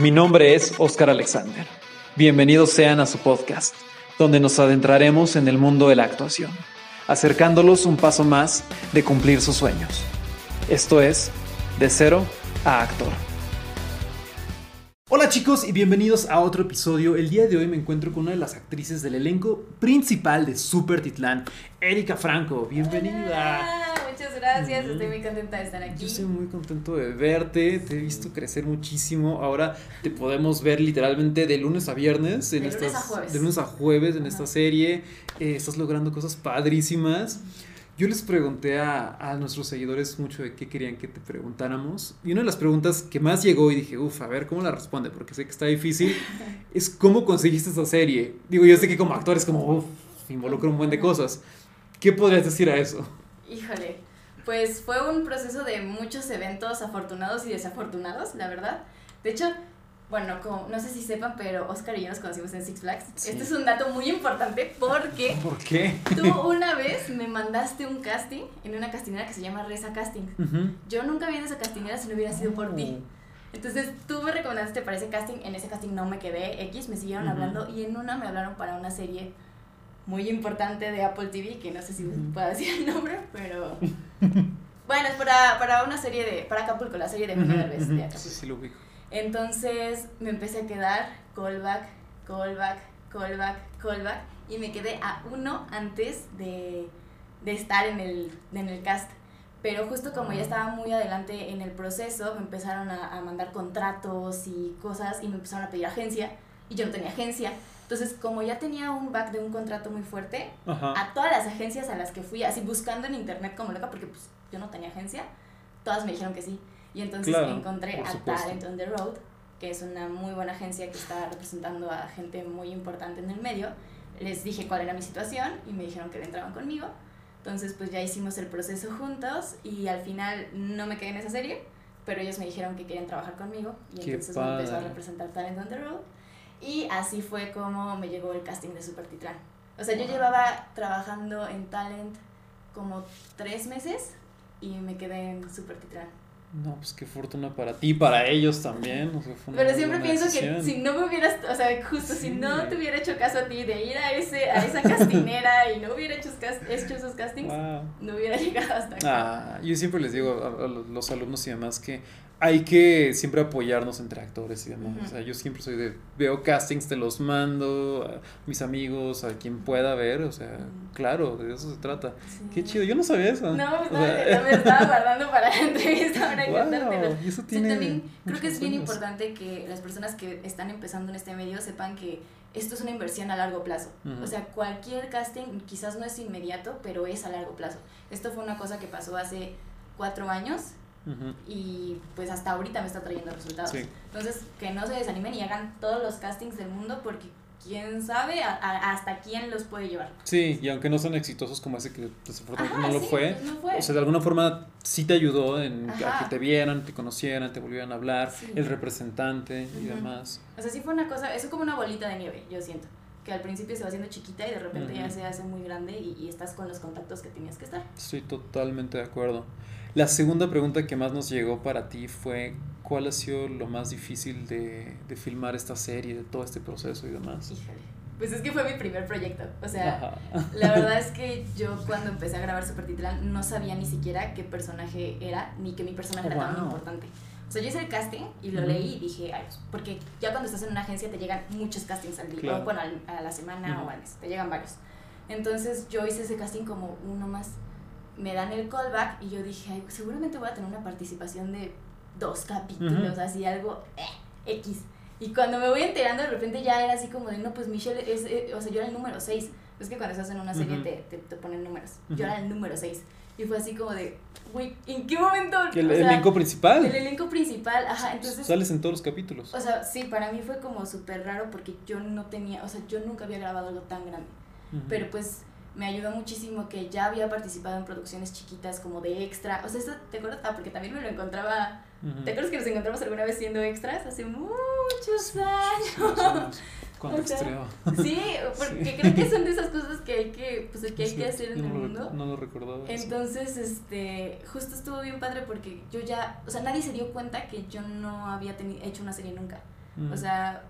Mi nombre es Oscar Alexander. Bienvenidos sean a su podcast, donde nos adentraremos en el mundo de la actuación, acercándolos un paso más de cumplir sus sueños. Esto es De Cero a Actor. Hola chicos y bienvenidos a otro episodio. El día de hoy me encuentro con una de las actrices del elenco principal de Super Titlán, Erika Franco. Bienvenida muchas gracias. Estoy muy contenta de estar aquí. Yo estoy muy contento de verte. Te he visto crecer muchísimo. Ahora te podemos ver literalmente de lunes a viernes. En de estas, lunes a jueves. De lunes a jueves en esta serie. Eh, estás logrando cosas padrísimas. Yo les pregunté a, a, nuestros seguidores mucho de qué querían que te preguntáramos. Y una de las preguntas que más llegó y dije, uff, a ver cómo la responde, porque sé que está difícil, es cómo conseguiste esta serie. Digo, yo sé que como actor es como, uff, involucra un buen de cosas. ¿Qué podrías decir a eso? Híjole, pues fue un proceso de muchos eventos afortunados y desafortunados, la verdad. De hecho, bueno, como, no sé si sepan, pero Oscar y yo nos conocimos en Six Flags. Sí. Este es un dato muy importante porque... ¿Por qué? Tú una vez me mandaste un casting en una castinera que se llama Reza Casting. Uh -huh. Yo nunca a esa castinera si no hubiera sido por ti. Entonces tú me recomendaste para ese casting, en ese casting no me quedé X, me siguieron uh -huh. hablando y en una me hablaron para una serie muy importante de Apple TV, que no sé si puedo decir el nombre, pero... bueno, es para, para una serie de... para Acapulco, la serie de Eugenio Derbez de Acapulco. Sí, sí lo ubico. Entonces me empecé a quedar callback, callback, callback, callback y me quedé a uno antes de, de estar en el, en el cast. Pero justo como ya estaba muy adelante en el proceso, me empezaron a, a mandar contratos y cosas y me empezaron a pedir agencia y yo no tenía agencia. Entonces, como ya tenía un back de un contrato muy fuerte, Ajá. a todas las agencias a las que fui, así buscando en internet como loca, porque pues yo no tenía agencia, todas me dijeron que sí. Y entonces claro, encontré a Talent on the Road, que es una muy buena agencia que está representando a gente muy importante en el medio. Les dije cuál era mi situación y me dijeron que le entraban conmigo. Entonces pues ya hicimos el proceso juntos y al final no me quedé en esa serie, pero ellos me dijeron que querían trabajar conmigo y Qué entonces padre. me empezó a representar Talent on the Road. Y así fue como me llegó el casting de Super Titlán. O sea, yo llevaba trabajando en Talent como tres meses y me quedé en Super Titlán. No, pues qué fortuna para ti y para ellos también. O sea, fue una Pero siempre pienso que si no me hubieras, o sea, justo Sí. si no te hubiera hecho caso a ti de ir a ese a esa castinera y no hubiera hecho, hecho esos castings, Wow. no hubiera llegado hasta acá. Ah, yo siempre les digo a, los alumnos y demás que hay que siempre apoyarnos entre actores y demás. O sea, yo siempre soy de, veo castings, te los mando a mis amigos, a quien pueda ver. O sea, claro, de eso se trata. Sí. Qué chido, yo no sabía eso. No, pues, sea, no, me estaba guardando para la entrevista para Wow, y eso Sí, tiene también creo que es bien años. importante que las personas que están empezando en este medio sepan que esto es una inversión a largo plazo. O sea, cualquier casting quizás no es inmediato, pero es a largo plazo. Esto fue una cosa que pasó hace cuatro años Ujú. y pues hasta ahorita me está trayendo resultados. Sí. Entonces, que no se desanimen y hagan todos los castings del mundo porque quién sabe a- a- hasta quién los puede llevar. Sí, y aunque no son exitosos como ese que desafortunadamente no lo sí, fue, no fue. o sea, de alguna forma sí te ayudó en a que te vieran, te conocieran, te volvieran a hablar, Sí. el representante y Ujú. demás. O sea, sí fue una cosa, es como una bolita de nieve, yo siento. Que al principio se va haciendo chiquita y de repente ya Ujú. se hace muy grande y, y estás con los contactos que tenías que estar. Estoy totalmente de acuerdo. La segunda pregunta que más nos llegó para ti fue ¿cuál ha sido lo más difícil de, de filmar esta serie, de todo este proceso y demás? Híjole. Pues es que fue mi primer proyecto. O sea, Ajá. la verdad es que yo cuando empecé a grabar Super Titlán no sabía ni siquiera qué personaje era, ni que mi personaje Oh, era tan wow. importante. O sea, yo hice el casting y lo Ujú. leí y dije, ay, pues, porque ya cuando estás en una agencia te llegan muchos castings al día, Claro. o bueno, a la semana Ujú. o al mes, te llegan varios. Entonces yo hice ese casting como uno más. Me dan el callback y yo dije, ay, seguramente voy a tener una participación de dos capítulos, Ujú. así algo eh, X. Y cuando me voy enterando, de repente ya era así como de, no, pues Michelle es, eh, o sea, yo era el número 6. Es que cuando estás en una serie Ujú. te, te, te ponen números. Ujú. Yo era el número 6. Y fue así como de, güey, ¿en qué momento? El O sea, elenco principal. El elenco principal, ajá, entonces... Sales en todos los capítulos. O sea, sí, para mí fue como súper raro porque yo no tenía, o sea, yo nunca había grabado algo tan grande. Ujú. Pero pues me ayudó muchísimo que ya había participado en producciones chiquitas como de extra. O sea, ¿te acuerdas? Ah, porque también me lo encontraba. ¿Te acuerdas que nos encontramos alguna vez siendo extras? Hace muchos años. Cuando O sea, extreo. Sí, porque Sí. creo que son de esas cosas que hay que, pues, que, hay que hacer en el mundo. No lo recordaba. eso. Entonces, este, justo estuvo bien padre porque yo ya, o sea, nadie se dio cuenta que yo no había hecho una serie nunca. O sea,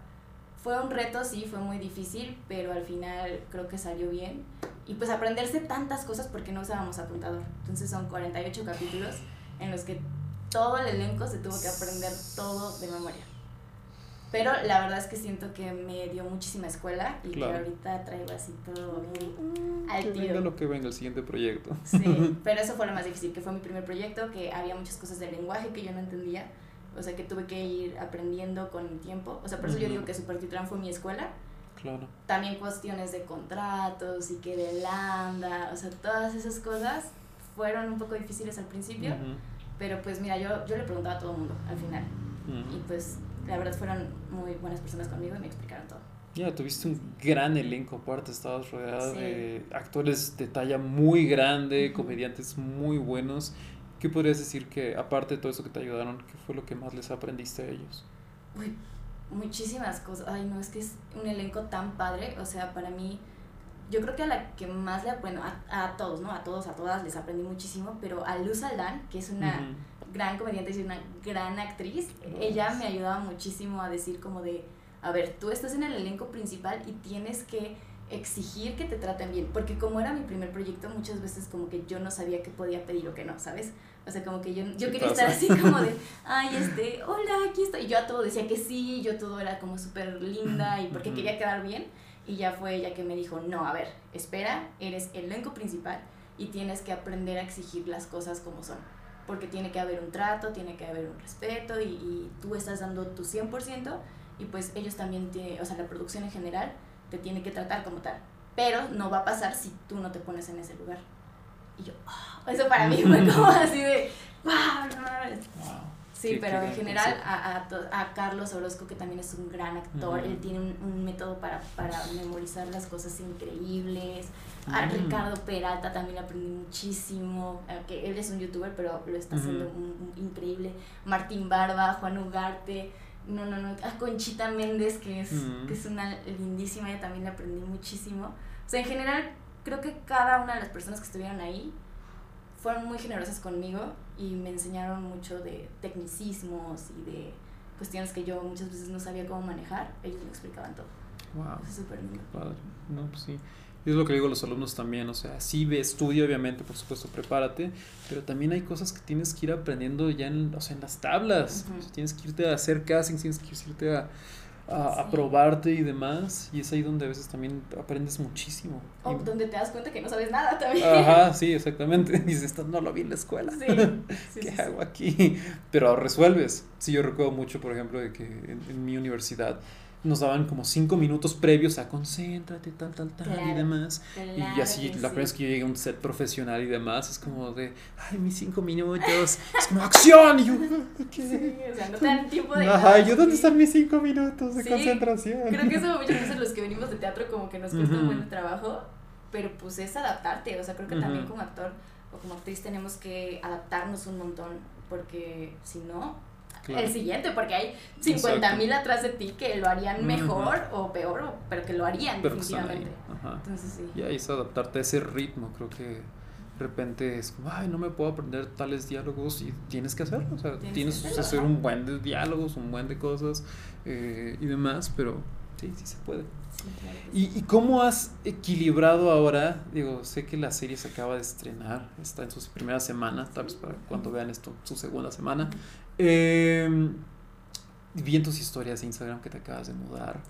fue un reto, sí, fue muy difícil, pero al final creo que salió bien. Y pues aprenderse tantas cosas porque no usábamos apuntador. Entonces son 48 capítulos en los que todo el elenco se tuvo que aprender todo de memoria. Pero la verdad es que siento que me dio muchísima escuela y que ahorita traigo así todo muy al. Que venga lo que venga el siguiente proyecto. Sí, pero eso fue lo más difícil, que fue mi primer proyecto, que había muchas cosas del lenguaje que yo no entendía. O sea, que tuve que ir aprendiendo con el tiempo. O sea, por eso yo digo que Super Titran fue mi escuela. Claro. También cuestiones de contratos y que de lambda, o sea, todas esas cosas fueron un poco difíciles al principio. Pero pues mira, yo, yo le preguntaba a todo el mundo al final. Y pues la verdad fueron muy buenas personas conmigo y me explicaron todo. Ya, tuviste un gran elenco aparte, estabas rodeada de actores de talla muy grande, comediantes muy buenos. ¿Qué podrías decir que, aparte de todo eso que te ayudaron, qué fue lo que más les aprendiste a ellos? Uy, muchísimas cosas. Ay, no, es que es un elenco tan padre. O sea, para mí, yo creo que a la que más le, bueno, a, a todos, ¿no? A todos, a todas les aprendí muchísimo, pero a Luz Aldán, que es una gran comediante y una gran actriz, ella me ayudaba muchísimo a decir como de, a ver, tú estás en el elenco principal y tienes que exigir que te traten bien, porque como era mi primer proyecto, muchas veces como que yo no sabía qué podía pedir o qué no, ¿sabes? O sea, como que yo, yo quería estar así como de, ay, este, hola, aquí estoy. Y yo a todo decía que sí, yo todo era como súper linda y porque quería quedar bien. Y ya fue ella que me dijo, no, a ver, espera, eres el elenco principal y tienes que aprender a exigir las cosas como son porque tiene que haber un trato, tiene que haber un respeto y, y tú estás dando tu 100% y pues ellos también, tiene, o sea, la producción en general te tiene que tratar como tal. Pero no va a pasar si tú no te pones en ese lugar. Y yo, oh, eso para mí fue como así de, wow, no wow. Sí, pero en general a, a, a, Carlos Orozco, que también es un gran actor, él tiene un, un, método para, para memorizar las cosas increíbles. A Ricardo Peralta también aprendí muchísimo, que él es un youtuber, pero lo está haciendo increíble. Martín Barba, Juan Ugarte, no, no, no, a Conchita Méndez, que es, que es una lindísima, ella también le aprendí muchísimo. O sea, en general, creo que cada una de las personas que estuvieron ahí fueron muy generosas conmigo y me enseñaron mucho de tecnicismos y de cuestiones que yo muchas veces no sabía cómo manejar, ellos me explicaban todo. Wow. es súper lindo. Padre. No, pues sí. Y es lo que digo a los alumnos también, o sea, sí ve, estudia obviamente, por supuesto, prepárate, pero también hay cosas que tienes que ir aprendiendo ya en, o sea, en las tablas. tienes que irte a hacer casting, tienes que irte a, a, probarte y demás. Y es ahí donde a veces también aprendes muchísimo. O donde te das cuenta que no sabes nada también. Ajá, sí, exactamente. Dices, esto no lo vi en la escuela. Sí. ¿Qué hago aquí? Pero resuelves. Sí, yo recuerdo mucho, por ejemplo, de que en mi universidad nos daban como cinco minutos previos a concéntrate, tal, tal, tal y demás. y así, la primera vez que yo llegué a un set profesional y demás, es como de, ay, mis cinco minutos, es como acción. Y yo, ¿qué? Sí, o sea, no te dan tiempo de. Ajá, yo, ¿dónde están mis cinco minutos de concentración? Creo que eso muchas veces los que venimos de teatro, como que nos cuesta un buen trabajo, pero pues es adaptarte. O sea, creo que también como actor o como actriz tenemos que adaptarnos un montón, porque si no, el siguiente, porque hay 50 mil atrás de ti que lo harían mejor o peor, pero que lo harían definitivamente. Entonces sí. Y ahí es adaptarte a ese ritmo, creo que de repente es como, ay, no me puedo aprender tales diálogos y tienes que hacerlo, o sea, tienes, que, hacer un buen de diálogos, un buen de cosas eh, y demás, pero sí, sí se puede. ¿Y, ¿Y cómo has equilibrado ahora? Digo, sé que la serie se acaba de estrenar, está en sus primeras semanas, tal vez para cuando vean esto, su segunda semana. Eh, vi en tus historias de Instagram que te acabas de mudar.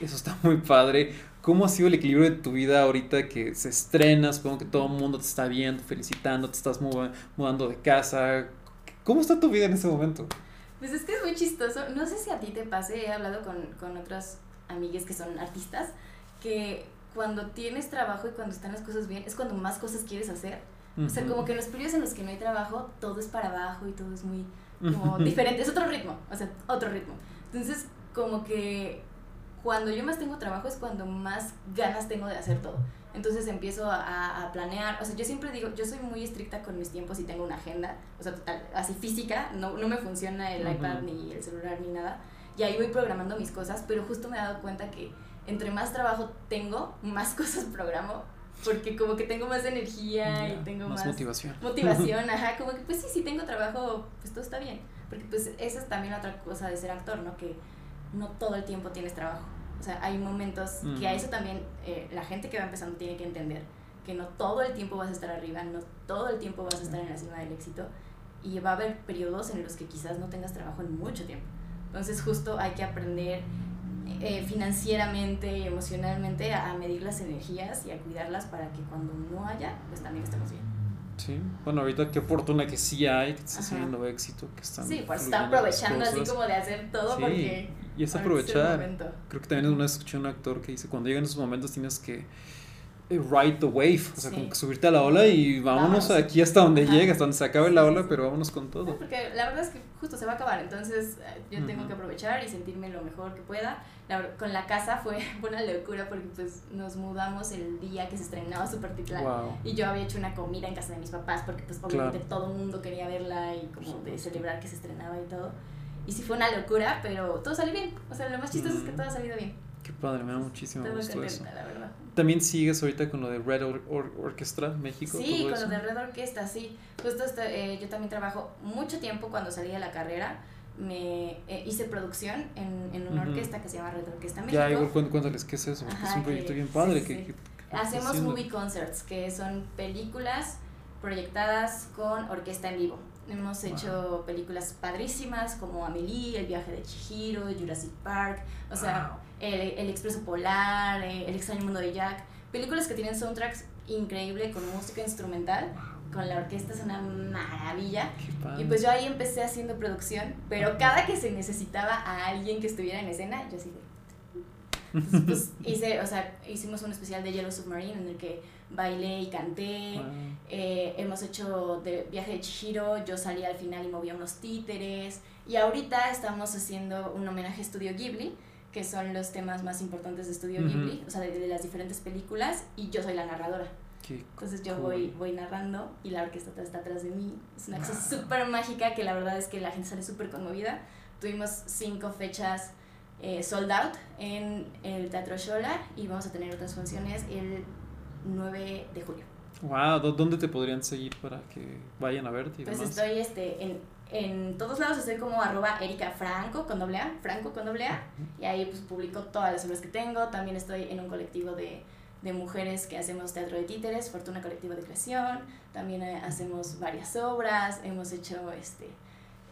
Eso está muy padre. ¿Cómo ha sido el equilibrio de tu vida ahorita que se estrena? Supongo que todo el mundo te está viendo, felicitando, te estás mudando de casa. ¿Cómo está tu vida en ese momento? Pues es que es muy chistoso. No sé si a ti te pase, he hablado con, con otras amigas que son artistas, que cuando tienes trabajo y cuando están las cosas bien, es cuando más cosas quieres hacer. O sea, como que en los periodos en los que no hay trabajo, todo es para abajo y todo es muy como diferente, es otro ritmo, o sea, otro ritmo. Entonces, como que cuando yo más tengo trabajo es cuando más ganas tengo de hacer todo. Entonces empiezo a, a, planear, o sea, yo siempre digo, yo soy muy estricta con mis tiempos y tengo una agenda, o sea, total, así física, no, no me funciona el iPad ni el celular ni nada, y ahí voy programando mis cosas, pero justo me he dado cuenta que entre más trabajo tengo, más cosas programo porque como que tengo más energía y tengo más, motivación. Motivación, ajá, como que pues sí, si tengo trabajo, pues todo está bien, porque pues esa es también otra cosa de ser actor, ¿no? Que no todo el tiempo tienes trabajo. O sea, hay momentos que a eso también eh, la gente que va empezando tiene que entender que no todo el tiempo vas a estar arriba, no todo el tiempo vas a estar en la cima del éxito y va a haber periodos en los que quizás no tengas trabajo en mucho tiempo. Entonces justo hay que aprender eh, financieramente y emocionalmente a, medir las energías y a cuidarlas para que cuando no haya, pues también estemos bien. Sí, bueno, ahorita qué fortuna que sí hay, que estás teniendo éxito, que están. Sí, pues está aprovechando así como de hacer todo porque. Y es aprovechar. Creo que también una vez escuché un actor que dice: cuando llegan esos momentos tienes que ride the wave, o sea, como que subirte a la ola y vámonos aquí hasta donde llegue, hasta donde se acabe la ola, pero vámonos con todo. porque la verdad es que justo se va a acabar, entonces eh, yo tengo que aprovechar y sentirme lo mejor que pueda. con la casa fue, una locura porque pues nos mudamos el día que se estrenaba Super Titlán y yo había hecho una comida en casa de mis papás porque pues obviamente todo el mundo quería verla y como de celebrar que se estrenaba y todo. Y sí fue una locura, pero todo salió bien. O sea, lo más chistoso es que todo ha salido bien. Qué padre, me da muchísimo gusto eso. La verdad. También sigues ahorita con lo de Red Orchestra México. Sí, con lo de Red Orchestra, sí. Justo eh, yo también trabajo mucho tiempo cuando salí de la carrera. Me eh, hice producción en, en una orquesta que se llama Red Orquesta México. Ya, igual cuéntales qué es eso, porque es un proyecto bien padre. que, Hacemos movie concerts, que son películas proyectadas con orquesta en vivo. Hemos hecho películas padrísimas como Amelie, El viaje de Chihiro, Jurassic Park, o sea, el, el, Expreso Polar, eh, El extraño mundo de Jack. Películas que tienen soundtracks increíble con música instrumental. Con la orquesta es una maravilla. Y pues yo ahí empecé haciendo producción, pero cada que se necesitaba a alguien que estuviera en escena, yo así pues hice, o sea, hicimos un especial de Yellow Submarine en el que bailé y canté. Eh, hemos hecho de viaje de Chihiro, yo salí al final y movía unos títeres. Y ahorita estamos haciendo un homenaje a Studio Ghibli, que son los temas más importantes de Studio Ghibli, o sea, de, las diferentes películas, y yo soy la narradora. Entonces yo voy, voy narrando y la orquesta está atrás de mí. Es una cosa súper mágica que la verdad es que la gente sale súper conmovida. Tuvimos cinco fechas eh, sold out en el Teatro Shola y vamos a tener otras funciones el 9 de julio. Wow, ¿dónde te podrían seguir para que vayan a verte? pues estoy este, en, en todos lados, estoy como arroba Erika Franco con doble A, Franco con doble A, y ahí pues publico todas las obras que tengo. También estoy en un colectivo de, de mujeres que hacemos teatro de títeres, Fortuna Colectiva de Creación. También eh, hacemos varias obras, hemos hecho este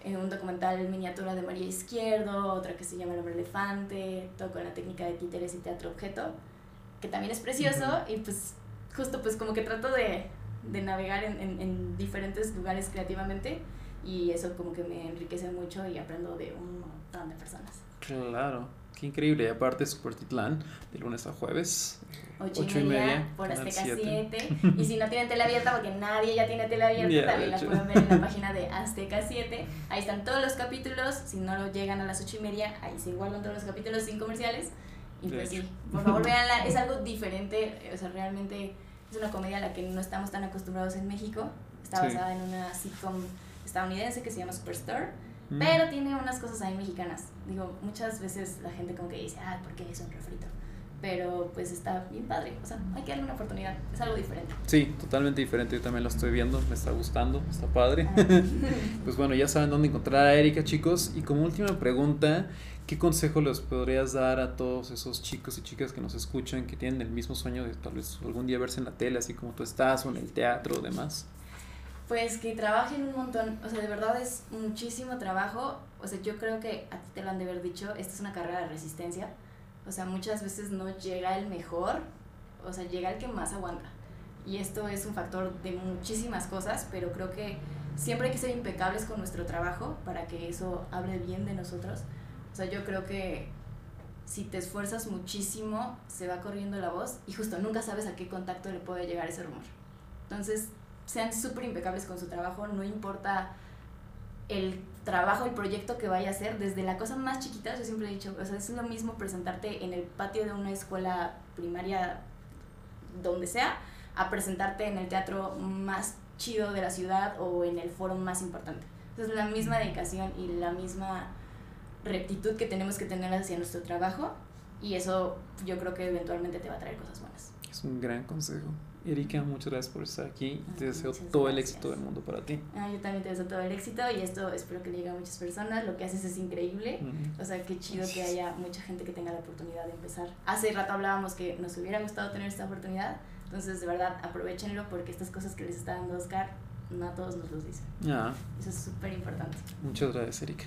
eh, un documental miniatura de María Izquierdo, otra que se llama El hombre elefante, todo con la técnica de títeres y teatro objeto, que también es precioso y pues justo pues como que trato de, de navegar en, en, en, diferentes lugares creativamente y eso como que me enriquece mucho y aprendo de un montón de personas. Claro, qué increíble. Y aparte Super Titlán, de lunes a jueves. Ocho, y, media, por Azteca 7. Y si no tienen tele abierta, porque nadie ya tiene tele abierta, también la pueden ver en la página de Azteca 7. Ahí están todos los capítulos. Si no lo llegan a las ocho y media, ahí se igualan todos los capítulos sin comerciales. Y pues sí, por favor veanla. Es algo diferente. O sea, realmente es una comedia a la que no estamos tan acostumbrados en México. Está basada en una sitcom estadounidense que se llama Superstore, mm. pero tiene unas cosas ahí mexicanas. Digo, muchas veces la gente como que dice, ah, ¿por qué es un refrito? Pero pues está bien padre, o sea, hay que darle una oportunidad, es algo diferente. Sí, totalmente diferente, yo también lo estoy viendo, me está gustando, está padre. Ah. pues bueno, ya saben dónde encontrar a Erika, chicos. Y como última pregunta, ¿qué consejo les podrías dar a todos esos chicos y chicas que nos escuchan, que tienen el mismo sueño de tal vez algún día verse en la tele, así como tú estás, o en el teatro o demás? Pues que trabajen un montón, o sea, de verdad es muchísimo trabajo, o sea, yo creo que a ti te lo han de haber dicho, esta es una carrera de resistencia, o sea, muchas veces no llega el mejor, o sea, llega el que más aguanta. Y esto es un factor de muchísimas cosas, pero creo que siempre hay que ser impecables con nuestro trabajo para que eso hable bien de nosotros. O sea, yo creo que si te esfuerzas muchísimo, se va corriendo la voz y justo nunca sabes a qué contacto le puede llegar ese rumor. Entonces, sean súper impecables con su trabajo, no importa el trabajo, el proyecto que vaya a hacer, desde la cosa más chiquita, yo siempre he dicho, o sea, es lo mismo presentarte en el patio de una escuela primaria, donde sea, a presentarte en el teatro más chido de la ciudad o en el foro más importante. Entonces, la misma dedicación y la misma rectitud que tenemos que tener hacia nuestro trabajo y eso yo creo que eventualmente te va a traer cosas buenas. Es un gran consejo. Erika, muchas gracias por estar aquí. Ah, Te deseo todo el gracias. éxito del mundo para ti. Ah, yo también te deseo todo el éxito y esto espero que le llegue a muchas personas. Lo que haces es increíble. Ujú. O sea, qué chido que haya mucha gente que tenga la oportunidad de empezar. Hace rato hablábamos que nos hubiera gustado tener esta oportunidad. Entonces, de verdad, aprovechenlo porque estas cosas que les está dando Oscar, no a todos nos los dicen. Ah, Eso es súper importante. muchas gracias, Erika.